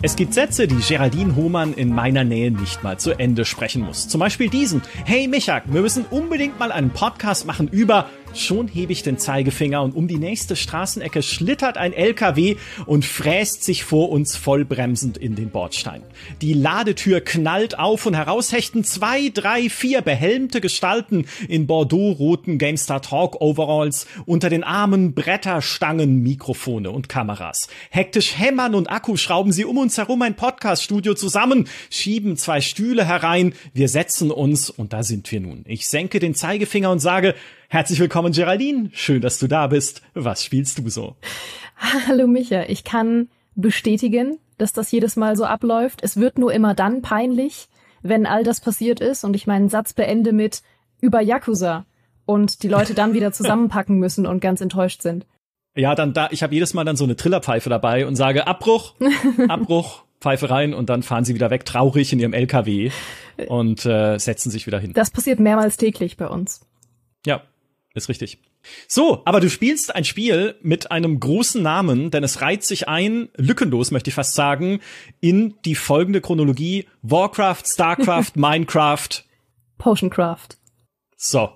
Es gibt Sätze, die Geraldine Hohmann in meiner Nähe nicht mal zu Ende sprechen muss. Zum Beispiel diesen. Hey Micha, wir müssen unbedingt mal einen Podcast machen über Schon hebe ich den Zeigefinger und um die nächste Straßenecke schlittert ein LKW und fräst sich vor uns vollbremsend in den Bordstein. Die Ladetür knallt auf und heraus hechten zwei, drei, vier behelmte Gestalten in Bordeaux-roten GameStar Talk Overalls unter den Armen Bretter, Stangen, Mikrofone und Kameras. Hektisch hämmern und Akku schrauben sie um uns herum ein Podcaststudio zusammen, schieben zwei Stühle herein, wir setzen uns und da sind wir nun. Ich senke den Zeigefinger und sage, Herzlich willkommen, Geraldine. Schön, dass du da bist. Was spielst du so? Hallo, Micha. Ich kann bestätigen, dass das jedes Mal so abläuft. Es wird nur immer dann peinlich, wenn all das passiert ist und ich meinen Satz beende mit über Yakuza und die Leute dann wieder zusammenpacken müssen und ganz enttäuscht sind. Ja, dann da, ich habe jedes Mal dann so eine Trillerpfeife dabei und sage Abbruch, Abbruch, Pfeife rein und dann fahren sie wieder weg, traurig in ihrem LKW und äh, setzen sich wieder hin. Das passiert mehrmals täglich bei uns. Ja, ist richtig. So, aber du spielst ein Spiel mit einem großen Namen, denn es reiht sich ein, lückenlos möchte ich fast sagen, in die folgende Chronologie Warcraft, Starcraft, Minecraft. Potioncraft. So.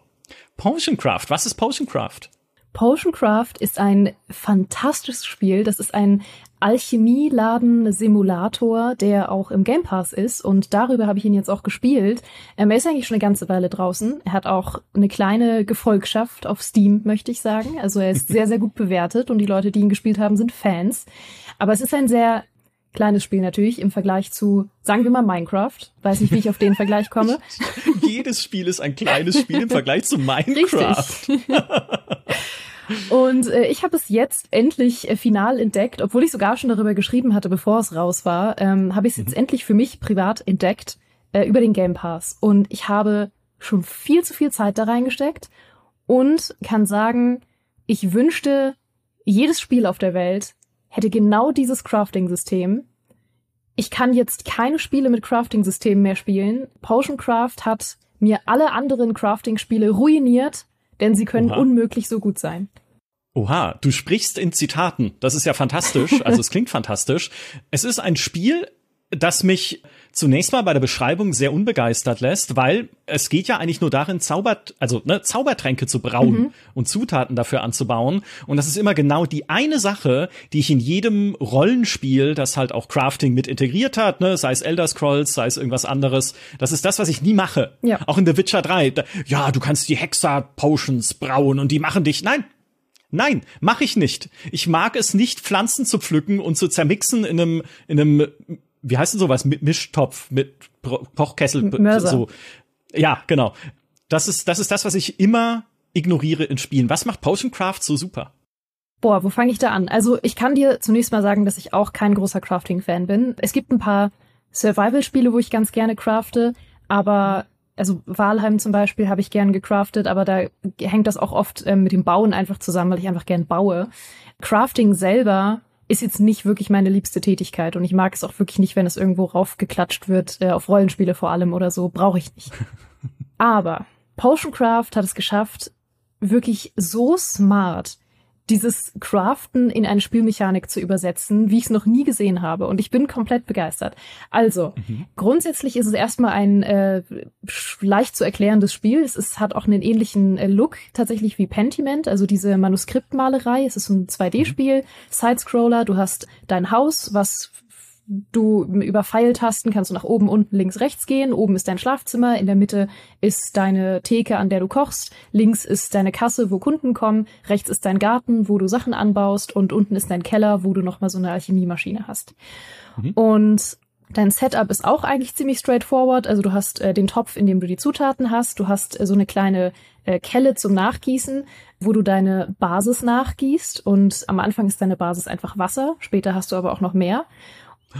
Potioncraft, was ist Potioncraft? Potioncraft ist ein fantastisches Spiel. Das ist ein Alchemieladen-Simulator, der auch im Game Pass ist. Und darüber habe ich ihn jetzt auch gespielt. Ähm, er ist eigentlich schon eine ganze Weile draußen. Er hat auch eine kleine Gefolgschaft auf Steam, möchte ich sagen. Also er ist sehr, sehr gut bewertet und die Leute, die ihn gespielt haben, sind Fans. Aber es ist ein sehr kleines Spiel natürlich im Vergleich zu, sagen wir mal, Minecraft. Weiß nicht, wie ich auf den Vergleich komme. Jedes Spiel ist ein kleines Spiel im Vergleich zu Minecraft. Und äh, ich habe es jetzt endlich äh, final entdeckt, obwohl ich sogar schon darüber geschrieben hatte, bevor es raus war, ähm, habe ich es jetzt mhm. endlich für mich privat entdeckt äh, über den Game Pass. Und ich habe schon viel zu viel Zeit da reingesteckt und kann sagen, ich wünschte, jedes Spiel auf der Welt hätte genau dieses Crafting-System. Ich kann jetzt keine Spiele mit Crafting-Systemen mehr spielen. Potion Craft hat mir alle anderen Crafting-Spiele ruiniert, denn sie können Oha. unmöglich so gut sein. Oha, du sprichst in Zitaten. Das ist ja fantastisch. Also es klingt fantastisch. Es ist ein Spiel, das mich zunächst mal bei der Beschreibung sehr unbegeistert lässt, weil es geht ja eigentlich nur darin, Zaubert, also ne, Zaubertränke zu brauen mhm. und Zutaten dafür anzubauen. Und das ist immer genau die eine Sache, die ich in jedem Rollenspiel, das halt auch Crafting mit integriert hat, ne, sei es Elder Scrolls, sei es irgendwas anderes, das ist das, was ich nie mache. Ja. Auch in The Witcher 3. Da, ja, du kannst die Hexa-Potions brauen und die machen dich. Nein, Nein, mache ich nicht. Ich mag es nicht, Pflanzen zu pflücken und zu zermixen in einem, in einem wie heißt denn sowas? Mit Mischtopf, mit Kochkessel, Mörser. so. Ja, genau. Das ist, das ist das, was ich immer ignoriere in Spielen. Was macht Potioncraft so super? Boah, wo fange ich da an? Also ich kann dir zunächst mal sagen, dass ich auch kein großer Crafting-Fan bin. Es gibt ein paar Survival-Spiele, wo ich ganz gerne crafte, aber also Walheim zum Beispiel habe ich gern gecraftet, aber da hängt das auch oft äh, mit dem Bauen einfach zusammen, weil ich einfach gern baue. Crafting selber ist jetzt nicht wirklich meine liebste Tätigkeit und ich mag es auch wirklich nicht, wenn es irgendwo raufgeklatscht wird, äh, auf Rollenspiele vor allem oder so, brauche ich nicht. Aber Potioncraft hat es geschafft, wirklich so smart dieses Craften in eine Spielmechanik zu übersetzen, wie ich es noch nie gesehen habe. Und ich bin komplett begeistert. Also, mhm. grundsätzlich ist es erstmal ein äh, leicht zu erklärendes Spiel. Es ist, hat auch einen ähnlichen äh, Look tatsächlich wie Pentiment, also diese Manuskriptmalerei. Es ist ein 2D-Spiel, mhm. Sidescroller. Du hast dein Haus, was du über Pfeiltasten kannst du nach oben, unten, links, rechts gehen. Oben ist dein Schlafzimmer, in der Mitte ist deine Theke, an der du kochst, links ist deine Kasse, wo Kunden kommen, rechts ist dein Garten, wo du Sachen anbaust und unten ist dein Keller, wo du nochmal so eine Alchemiemaschine hast. Mhm. Und Dein Setup ist auch eigentlich ziemlich straightforward. Also du hast äh, den Topf, in dem du die Zutaten hast. Du hast äh, so eine kleine äh, Kelle zum Nachgießen, wo du deine Basis nachgießt. Und am Anfang ist deine Basis einfach Wasser. Später hast du aber auch noch mehr.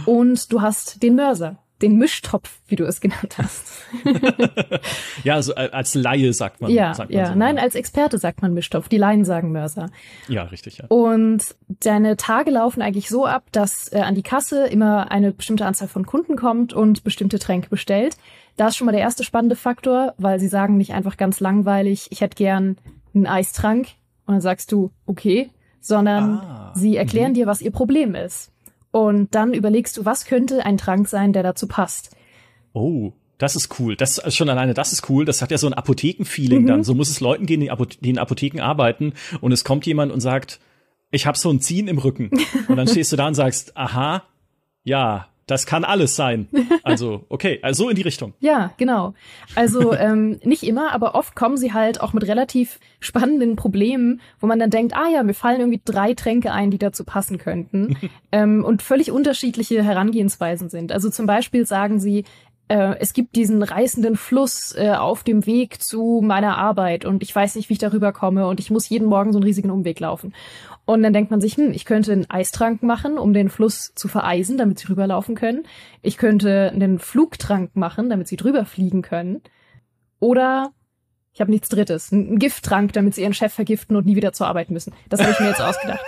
Und du hast den Mörser, den Mischtopf, wie du es genannt hast. ja, also äh, als Laie sagt man. Ja, sagt man ja. So, nein, als Experte sagt man Mischtopf. Die Laien sagen Mörser. Ja, richtig. Ja. Und deine Tage laufen eigentlich so ab, dass äh, an die Kasse immer eine bestimmte Anzahl von Kunden kommt und bestimmte Tränke bestellt. Da ist schon mal der erste spannende Faktor, weil sie sagen nicht einfach ganz langweilig, ich hätte gern einen Eistrank. Und dann sagst du, okay, sondern ah, sie erklären -hmm. dir, was ihr Problem ist. Und dann überlegst du, was könnte ein Trank sein, der dazu passt. Oh, das ist cool. Das ist schon alleine, das ist cool. Das hat ja so ein Apothekenfeeling mhm. dann. So muss es Leuten gehen, die, die in Apotheken arbeiten. Und es kommt jemand und sagt, ich habe so ein Ziehen im Rücken. Und dann stehst du da und sagst, aha, ja, das kann alles sein. Also, okay, also so in die Richtung. Ja, genau. Also ähm, nicht immer, aber oft kommen sie halt auch mit relativ spannenden Problemen, wo man dann denkt, ah ja, mir fallen irgendwie drei Tränke ein, die dazu passen könnten. ähm, und völlig unterschiedliche Herangehensweisen sind. Also zum Beispiel sagen sie, äh, es gibt diesen reißenden Fluss äh, auf dem Weg zu meiner Arbeit und ich weiß nicht, wie ich darüber komme und ich muss jeden Morgen so einen riesigen Umweg laufen. Und dann denkt man sich, hm, ich könnte einen Eistrank machen, um den Fluss zu vereisen, damit sie rüberlaufen können. Ich könnte einen Flugtrank machen, damit sie drüber fliegen können. Oder ich habe nichts Drittes, einen Gifttrank, damit sie ihren Chef vergiften und nie wieder zur Arbeit müssen. Das habe ich mir jetzt ausgedacht.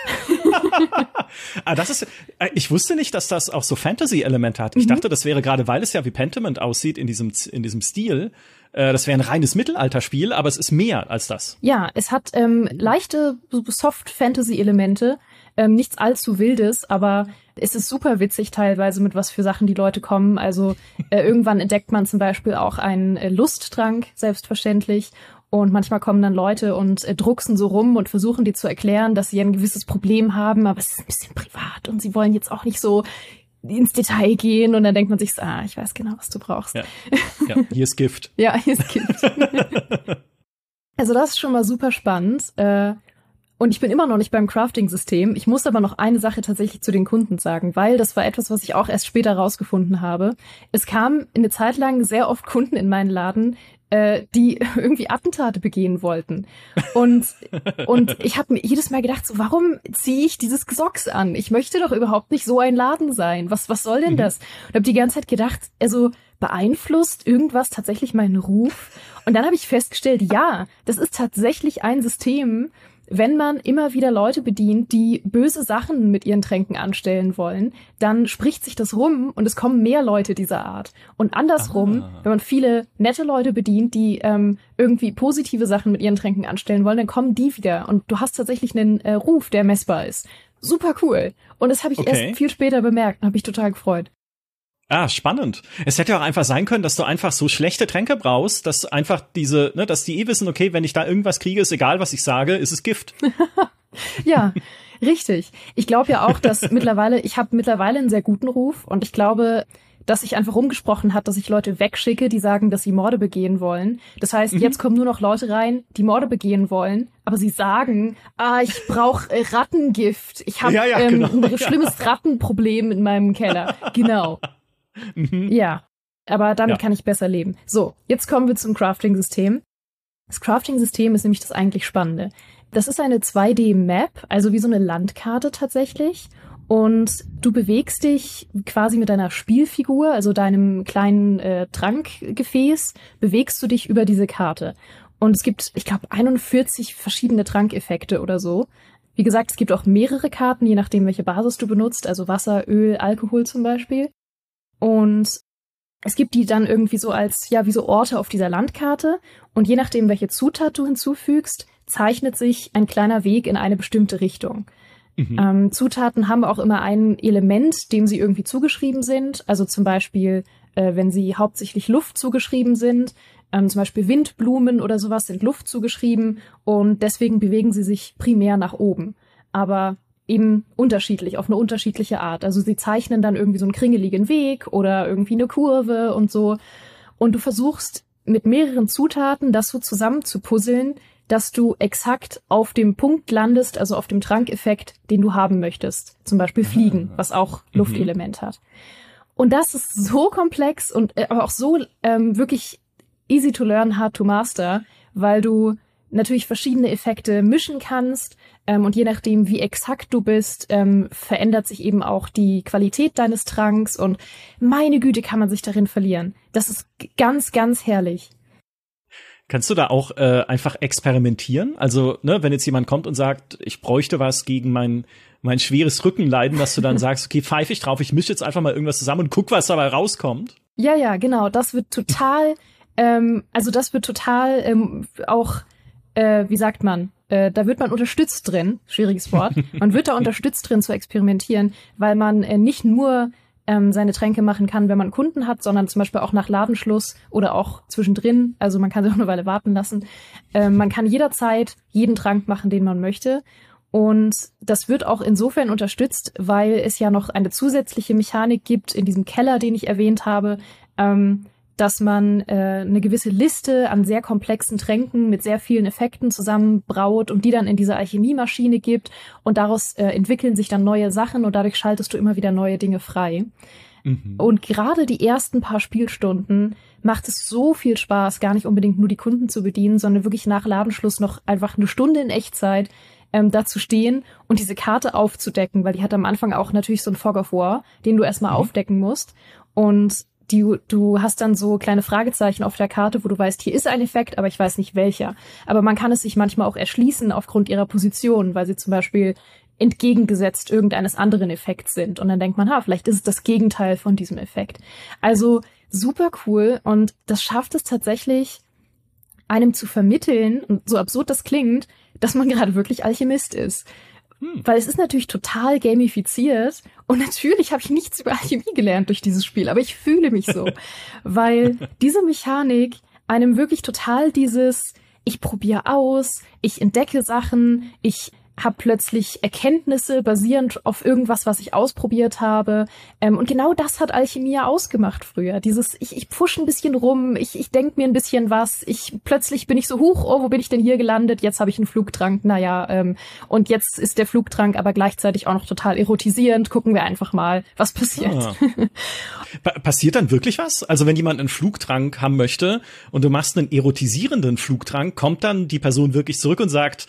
ah, das ist, äh, ich wusste nicht, dass das auch so Fantasy-Elemente hat. Ich mhm. dachte, das wäre gerade, weil es ja wie Pentiment aussieht in diesem, in diesem Stil, äh, das wäre ein reines Mittelalterspiel, aber es ist mehr als das. Ja, es hat ähm, leichte Soft-Fantasy-Elemente, ähm, nichts allzu wildes, aber es ist super witzig teilweise, mit was für Sachen die Leute kommen. Also äh, irgendwann entdeckt man zum Beispiel auch einen äh, Lusttrank, selbstverständlich. Und manchmal kommen dann Leute und äh, drucksen so rum und versuchen dir zu erklären, dass sie ein gewisses Problem haben, aber es ist ein bisschen privat und sie wollen jetzt auch nicht so ins Detail gehen und dann denkt man sich, ah, ich weiß genau, was du brauchst. Ja, ja hier ist Gift. ja, hier ist Gift. also das ist schon mal super spannend. Äh, und ich bin immer noch nicht beim Crafting-System. Ich muss aber noch eine Sache tatsächlich zu den Kunden sagen, weil das war etwas, was ich auch erst später rausgefunden habe. Es kamen eine Zeit lang sehr oft Kunden in meinen Laden, äh, die irgendwie Attentate begehen wollten. Und, und ich habe mir jedes Mal gedacht, so, warum ziehe ich dieses Gesocks an? Ich möchte doch überhaupt nicht so ein Laden sein. Was, was soll denn mhm. das? Und habe die ganze Zeit gedacht, also beeinflusst irgendwas tatsächlich meinen Ruf? Und dann habe ich festgestellt, ja, das ist tatsächlich ein System, wenn man immer wieder Leute bedient, die böse Sachen mit ihren Tränken anstellen wollen, dann spricht sich das rum und es kommen mehr Leute dieser Art. Und andersrum, ah. wenn man viele nette Leute bedient, die ähm, irgendwie positive Sachen mit ihren Tränken anstellen wollen, dann kommen die wieder und du hast tatsächlich einen äh, Ruf, der messbar ist. Super cool. Und das habe ich okay. erst viel später bemerkt und habe ich total gefreut. Ah, spannend. Es hätte auch einfach sein können, dass du einfach so schlechte Tränke brauchst, dass einfach diese, ne, dass die eh wissen, okay, wenn ich da irgendwas kriege, ist egal, was ich sage, ist es Gift. ja, richtig. Ich glaube ja auch, dass mittlerweile, ich habe mittlerweile einen sehr guten Ruf und ich glaube, dass sich einfach rumgesprochen hat, dass ich Leute wegschicke, die sagen, dass sie Morde begehen wollen. Das heißt, mhm. jetzt kommen nur noch Leute rein, die Morde begehen wollen, aber sie sagen, ah, ich brauche äh, Rattengift. Ich habe ja, ja, ähm, genau. ein schlimmes Rattenproblem in meinem Keller. Genau. Mhm. Ja, aber damit ja. kann ich besser leben. So, jetzt kommen wir zum Crafting-System. Das Crafting-System ist nämlich das eigentlich Spannende. Das ist eine 2D-Map, also wie so eine Landkarte tatsächlich. Und du bewegst dich quasi mit deiner Spielfigur, also deinem kleinen äh, Trankgefäß, bewegst du dich über diese Karte. Und es gibt, ich glaube, 41 verschiedene Trankeffekte oder so. Wie gesagt, es gibt auch mehrere Karten, je nachdem, welche Basis du benutzt, also Wasser, Öl, Alkohol zum Beispiel. Und es gibt die dann irgendwie so als, ja, wie so Orte auf dieser Landkarte. Und je nachdem, welche Zutat du hinzufügst, zeichnet sich ein kleiner Weg in eine bestimmte Richtung. Mhm. Ähm, Zutaten haben auch immer ein Element, dem sie irgendwie zugeschrieben sind. Also zum Beispiel, äh, wenn sie hauptsächlich Luft zugeschrieben sind, ähm, zum Beispiel Windblumen oder sowas sind Luft zugeschrieben und deswegen bewegen sie sich primär nach oben. Aber eben unterschiedlich, auf eine unterschiedliche Art. Also sie zeichnen dann irgendwie so einen kringeligen Weg oder irgendwie eine Kurve und so. Und du versuchst mit mehreren Zutaten das so zusammen zu puzzeln, dass du exakt auf dem Punkt landest, also auf dem Trankeffekt, den du haben möchtest. Zum Beispiel Fliegen, was auch mhm. Luftelement hat. Und das ist so komplex und äh, aber auch so ähm, wirklich easy to learn, hard to master, weil du natürlich verschiedene Effekte mischen kannst ähm, und je nachdem, wie exakt du bist, ähm, verändert sich eben auch die Qualität deines Tranks und meine Güte kann man sich darin verlieren. Das ist ganz, ganz herrlich. Kannst du da auch äh, einfach experimentieren? Also, ne, wenn jetzt jemand kommt und sagt, ich bräuchte was gegen mein, mein schweres Rückenleiden, dass du dann sagst, okay, pfeife ich drauf, ich mische jetzt einfach mal irgendwas zusammen und guck, was dabei rauskommt? Ja, ja, genau. Das wird total, ähm, also das wird total ähm, auch äh, wie sagt man, äh, da wird man unterstützt drin, schwieriges Wort, man wird da unterstützt drin zu experimentieren, weil man äh, nicht nur ähm, seine Tränke machen kann, wenn man Kunden hat, sondern zum Beispiel auch nach Ladenschluss oder auch zwischendrin. Also man kann sich auch eine Weile warten lassen. Ähm, man kann jederzeit jeden Trank machen, den man möchte. Und das wird auch insofern unterstützt, weil es ja noch eine zusätzliche Mechanik gibt in diesem Keller, den ich erwähnt habe, ähm, dass man äh, eine gewisse Liste an sehr komplexen Tränken mit sehr vielen Effekten zusammenbraut und die dann in diese Alchemiemaschine gibt und daraus äh, entwickeln sich dann neue Sachen und dadurch schaltest du immer wieder neue Dinge frei. Mhm. Und gerade die ersten paar Spielstunden macht es so viel Spaß, gar nicht unbedingt nur die Kunden zu bedienen, sondern wirklich nach Ladenschluss noch einfach eine Stunde in Echtzeit ähm, da zu stehen und diese Karte aufzudecken, weil die hat am Anfang auch natürlich so ein Fog of War, den du erstmal mhm. aufdecken musst. Und die, du hast dann so kleine Fragezeichen auf der Karte, wo du weißt, hier ist ein Effekt, aber ich weiß nicht welcher. Aber man kann es sich manchmal auch erschließen aufgrund ihrer Position, weil sie zum Beispiel entgegengesetzt irgendeines anderen Effekts sind. Und dann denkt man, ha, vielleicht ist es das Gegenteil von diesem Effekt. Also super cool und das schafft es tatsächlich, einem zu vermitteln, und so absurd das klingt, dass man gerade wirklich Alchemist ist. Hm. Weil es ist natürlich total gamifiziert und natürlich habe ich nichts über Alchemie gelernt durch dieses Spiel, aber ich fühle mich so, weil diese Mechanik einem wirklich total dieses ich probiere aus, ich entdecke Sachen, ich habe plötzlich Erkenntnisse basierend auf irgendwas, was ich ausprobiert habe. Ähm, und genau das hat Alchemie ausgemacht früher. Dieses, ich, ich pfusch ein bisschen rum, ich, ich denk mir ein bisschen was, ich plötzlich bin ich so hoch, oh, wo bin ich denn hier gelandet? Jetzt habe ich einen Flugtrank, naja, ähm, und jetzt ist der Flugtrank aber gleichzeitig auch noch total erotisierend. Gucken wir einfach mal, was passiert. Ah. passiert dann wirklich was? Also wenn jemand einen Flugtrank haben möchte und du machst einen erotisierenden Flugtrank, kommt dann die Person wirklich zurück und sagt,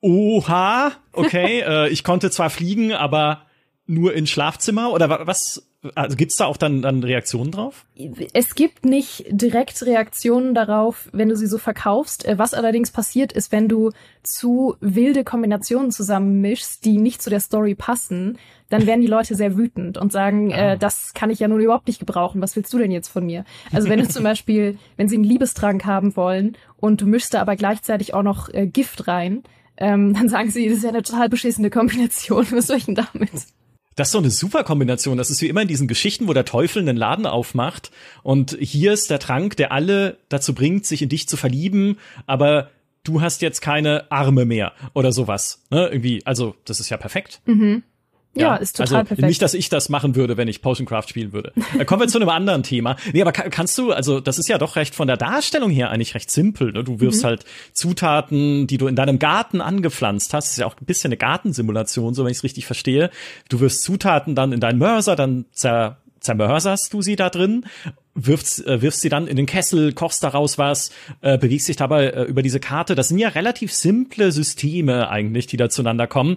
Oha, okay, äh, ich konnte zwar fliegen, aber nur ins Schlafzimmer oder was? Also gibt's da auch dann, dann Reaktionen drauf? Es gibt nicht direkt Reaktionen darauf, wenn du sie so verkaufst. Äh, was allerdings passiert ist, wenn du zu wilde Kombinationen zusammenmischst, die nicht zu der Story passen, dann werden die Leute sehr wütend und sagen, äh, das kann ich ja nun überhaupt nicht gebrauchen. Was willst du denn jetzt von mir? Also wenn du zum Beispiel, wenn sie einen Liebestrank haben wollen und du mischst da aber gleichzeitig auch noch äh, Gift rein, ähm, dann sagen sie, das ist ja eine total beschissene Kombination. Was soll ich denn damit? Das ist so eine super Kombination. Das ist wie immer in diesen Geschichten, wo der Teufel einen Laden aufmacht und hier ist der Trank, der alle dazu bringt, sich in dich zu verlieben, aber du hast jetzt keine Arme mehr oder sowas. Ne? Irgendwie, also das ist ja perfekt. Mhm. Ja, ja, ist total also perfekt. Nicht, dass ich das machen würde, wenn ich Potion Craft spielen würde. Äh, kommen wir zu einem anderen Thema. Nee, aber kannst du, also das ist ja doch recht von der Darstellung her eigentlich recht simpel. Ne? Du wirfst mhm. halt Zutaten, die du in deinem Garten angepflanzt hast. Das ist ja auch ein bisschen eine Gartensimulation, so wenn ich es richtig verstehe. Du wirfst Zutaten dann in deinen Mörser, dann zer zermörserst du sie da drin, wirfst, äh, wirfst sie dann in den Kessel, kochst daraus was, äh, bewegst dich dabei äh, über diese Karte. Das sind ja relativ simple Systeme eigentlich, die da zueinander kommen.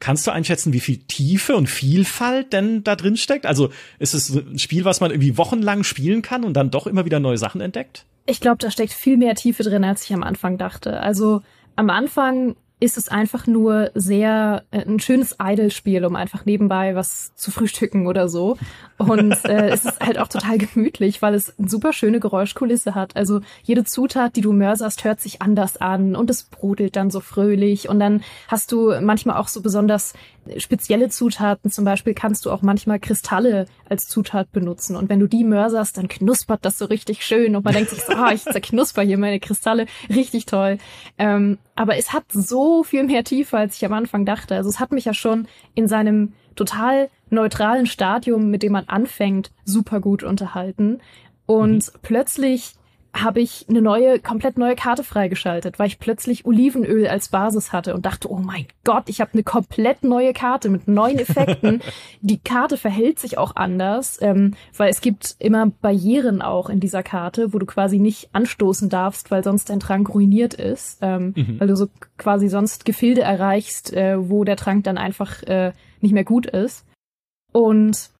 Kannst du einschätzen, wie viel Tiefe und Vielfalt denn da drin steckt? Also ist es ein Spiel, was man irgendwie wochenlang spielen kann und dann doch immer wieder neue Sachen entdeckt? Ich glaube, da steckt viel mehr Tiefe drin, als ich am Anfang dachte. Also am Anfang ist es einfach nur sehr äh, ein schönes Idle-Spiel, um einfach nebenbei was zu frühstücken oder so. Und äh, es ist halt auch total gemütlich, weil es eine super schöne Geräuschkulisse hat. Also jede Zutat, die du mörserst, hört sich anders an und es brodelt dann so fröhlich. Und dann hast du manchmal auch so besonders spezielle Zutaten. Zum Beispiel kannst du auch manchmal Kristalle als Zutat benutzen. Und wenn du die mörserst, dann knuspert das so richtig schön. Und man denkt sich so, ah, ich zerknusper hier meine Kristalle. Richtig toll. Ähm, aber es hat so viel mehr Tiefe, als ich am Anfang dachte. Also es hat mich ja schon in seinem total neutralen Stadium, mit dem man anfängt, super gut unterhalten. Und mhm. plötzlich habe ich eine neue, komplett neue Karte freigeschaltet, weil ich plötzlich Olivenöl als Basis hatte und dachte, oh mein Gott, ich habe eine komplett neue Karte mit neuen Effekten. Die Karte verhält sich auch anders, ähm, weil es gibt immer Barrieren auch in dieser Karte, wo du quasi nicht anstoßen darfst, weil sonst dein Trank ruiniert ist, ähm, mhm. weil du so quasi sonst Gefilde erreichst, äh, wo der Trank dann einfach äh, nicht mehr gut ist. Und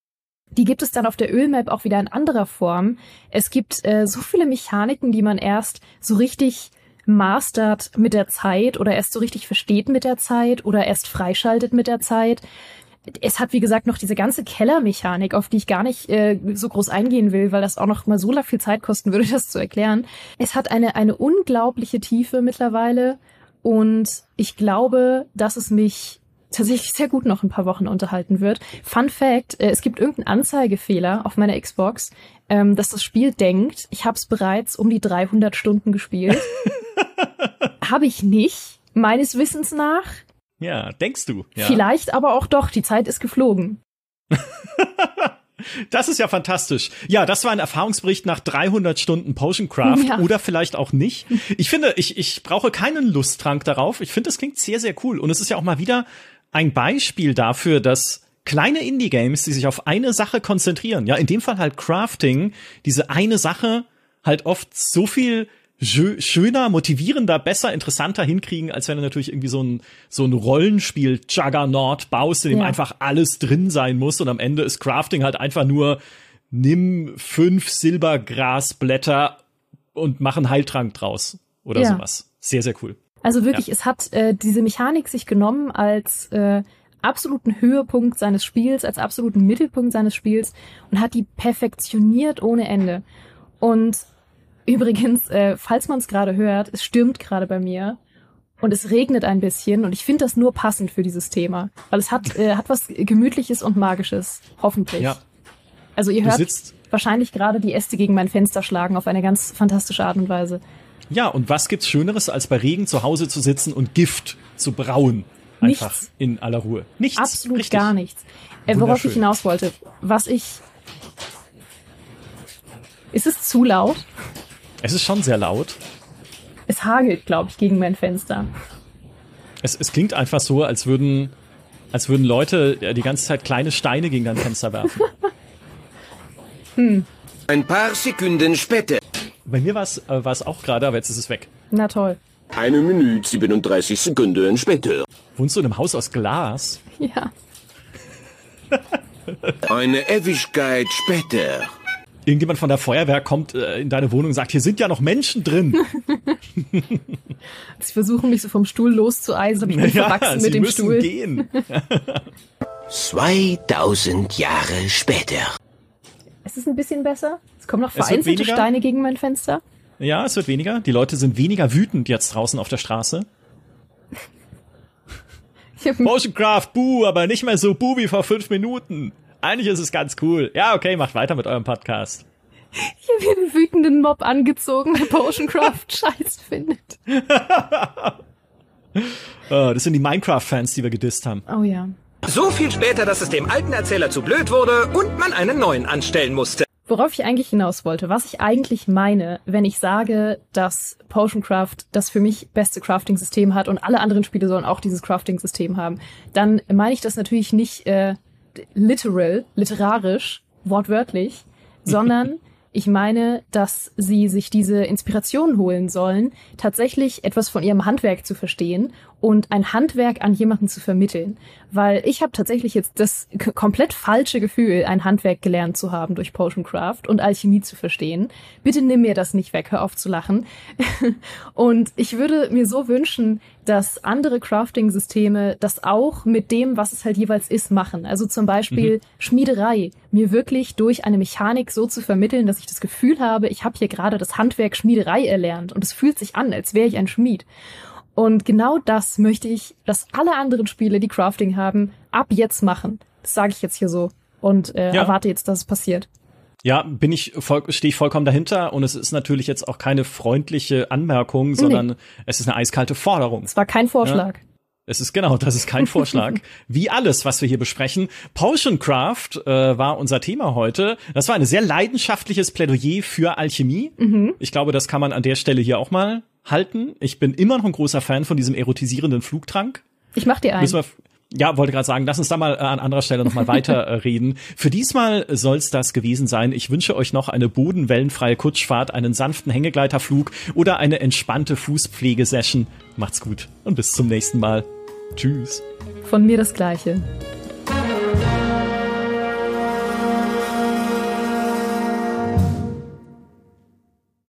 die gibt es dann auf der Ölmap auch wieder in anderer Form. Es gibt äh, so viele Mechaniken, die man erst so richtig mastert mit der Zeit oder erst so richtig versteht mit der Zeit oder erst freischaltet mit der Zeit. Es hat, wie gesagt, noch diese ganze Kellermechanik, auf die ich gar nicht äh, so groß eingehen will, weil das auch noch mal so viel Zeit kosten würde, das zu erklären. Es hat eine, eine unglaubliche Tiefe mittlerweile Und ich glaube, dass es mich tatsächlich sehr gut noch ein paar Wochen unterhalten wird. Fun Fact, äh, es gibt irgendeinen Anzeigefehler auf meiner Xbox, ähm, dass das Spiel denkt, ich habe es bereits um die 300 Stunden gespielt. habe ich nicht, meines Wissens nach. Ja, denkst du. Ja. Vielleicht aber auch doch, die Zeit ist geflogen. Das ist ja fantastisch. Ja, das war ein Erfahrungsbericht nach 300 Stunden Potioncraft ja. oder vielleicht auch nicht. Ich finde, ich, ich brauche keinen Lusttrank darauf. Ich finde, das klingt sehr, sehr cool. Und es ist ja auch mal wieder ein Beispiel dafür, dass kleine Indie-Games, die sich auf eine Sache konzentrieren, ja, in dem Fall halt Crafting, diese eine Sache halt oft so viel schöner, motivierender, besser, interessanter hinkriegen, als wenn du natürlich irgendwie so ein, so ein Rollenspiel Juggernaut baust, in dem ja. einfach alles drin sein muss und am Ende ist Crafting halt einfach nur nimm fünf Silbergrasblätter und mach einen Heiltrank draus oder ja. sowas. Sehr, sehr cool. Also wirklich, ja. es hat äh, diese Mechanik sich genommen als äh, absoluten Höhepunkt seines Spiels, als absoluten Mittelpunkt seines Spiels und hat die perfektioniert ohne Ende. Und Übrigens, äh, falls man es gerade hört, es stürmt gerade bei mir und es regnet ein bisschen und ich finde das nur passend für dieses Thema, weil es hat äh, hat was gemütliches und magisches, hoffentlich. Ja. Also ihr hört wahrscheinlich gerade die Äste gegen mein Fenster schlagen auf eine ganz fantastische Art und Weise. Ja, und was gibt's schöneres als bei Regen zu Hause zu sitzen und Gift zu brauen? Einfach nichts. in aller Ruhe. Nichts. Absolut Richtig. gar nichts. Äh, worauf ich hinaus wollte, was ich ist es zu laut? Es ist schon sehr laut. Es hagelt, glaube ich, gegen mein Fenster. Es, es klingt einfach so, als würden, als würden Leute die ganze Zeit kleine Steine gegen dein Fenster werfen. hm. Ein paar Sekunden später. Bei mir war es äh, auch gerade, aber jetzt ist es weg. Na toll. Eine Minute 37 Sekunden später. Wohnst du in einem Haus aus Glas? Ja. Eine Ewigkeit später irgendjemand von der Feuerwehr kommt äh, in deine Wohnung und sagt, hier sind ja noch Menschen drin. sie versuchen mich so vom Stuhl loszueisen, aber ich bin ja, verwachsen mit dem müssen Stuhl. Gehen. 2000 Jahre später. Es ist ein bisschen besser. Es kommen noch vereinzelte Steine gegen mein Fenster. Ja, es wird weniger. Die Leute sind weniger wütend jetzt draußen auf der Straße. Motioncraft, buh, aber nicht mehr so buh wie vor fünf Minuten. Eigentlich ist es ganz cool. Ja, okay, macht weiter mit eurem Podcast. Ich habe hier einen wütenden Mob angezogen, der Potioncraft scheiß findet. oh, das sind die Minecraft-Fans, die wir gedisst haben. Oh ja. So viel später, dass es dem alten Erzähler zu blöd wurde und man einen neuen anstellen musste. Worauf ich eigentlich hinaus wollte, was ich eigentlich meine, wenn ich sage, dass Potioncraft das für mich beste Crafting-System hat und alle anderen Spiele sollen auch dieses Crafting-System haben, dann meine ich das natürlich nicht äh, literal, literarisch, wortwörtlich, sondern ich meine, dass sie sich diese Inspiration holen sollen, tatsächlich etwas von ihrem Handwerk zu verstehen und ein Handwerk an jemanden zu vermitteln. Weil ich habe tatsächlich jetzt das komplett falsche Gefühl, ein Handwerk gelernt zu haben durch Potioncraft und Alchemie zu verstehen. Bitte nimm mir das nicht weg, hör auf zu lachen. und ich würde mir so wünschen, dass andere Crafting-Systeme das auch mit dem, was es halt jeweils ist, machen. Also zum Beispiel mhm. Schmiederei, mir wirklich durch eine Mechanik so zu vermitteln, dass ich das Gefühl habe, ich habe hier gerade das Handwerk Schmiederei erlernt und es fühlt sich an, als wäre ich ein Schmied. Und genau das möchte ich, dass alle anderen Spiele, die Crafting haben, ab jetzt machen. Das sage ich jetzt hier so und äh, ja. erwarte jetzt, dass es passiert. Ja, bin ich voll, stehe ich vollkommen dahinter und es ist natürlich jetzt auch keine freundliche Anmerkung, sondern nee. es ist eine eiskalte Forderung. Es war kein Vorschlag. Ja? Es ist genau, das ist kein Vorschlag. Wie alles, was wir hier besprechen. Potioncraft äh, war unser Thema heute. Das war ein sehr leidenschaftliches Plädoyer für Alchemie. Mhm. Ich glaube, das kann man an der Stelle hier auch mal halten. Ich bin immer noch ein großer Fan von diesem erotisierenden Flugtrank. Ich mach dir einen. Ja, wollte gerade sagen, lass uns da mal äh, an anderer Stelle nochmal weiter äh, reden. Für diesmal soll's das gewesen sein. Ich wünsche euch noch eine bodenwellenfreie Kutschfahrt, einen sanften Hängegleiterflug oder eine entspannte Fußpflegesession. Macht's gut und bis zum nächsten Mal. Tschüss. Von mir das Gleiche.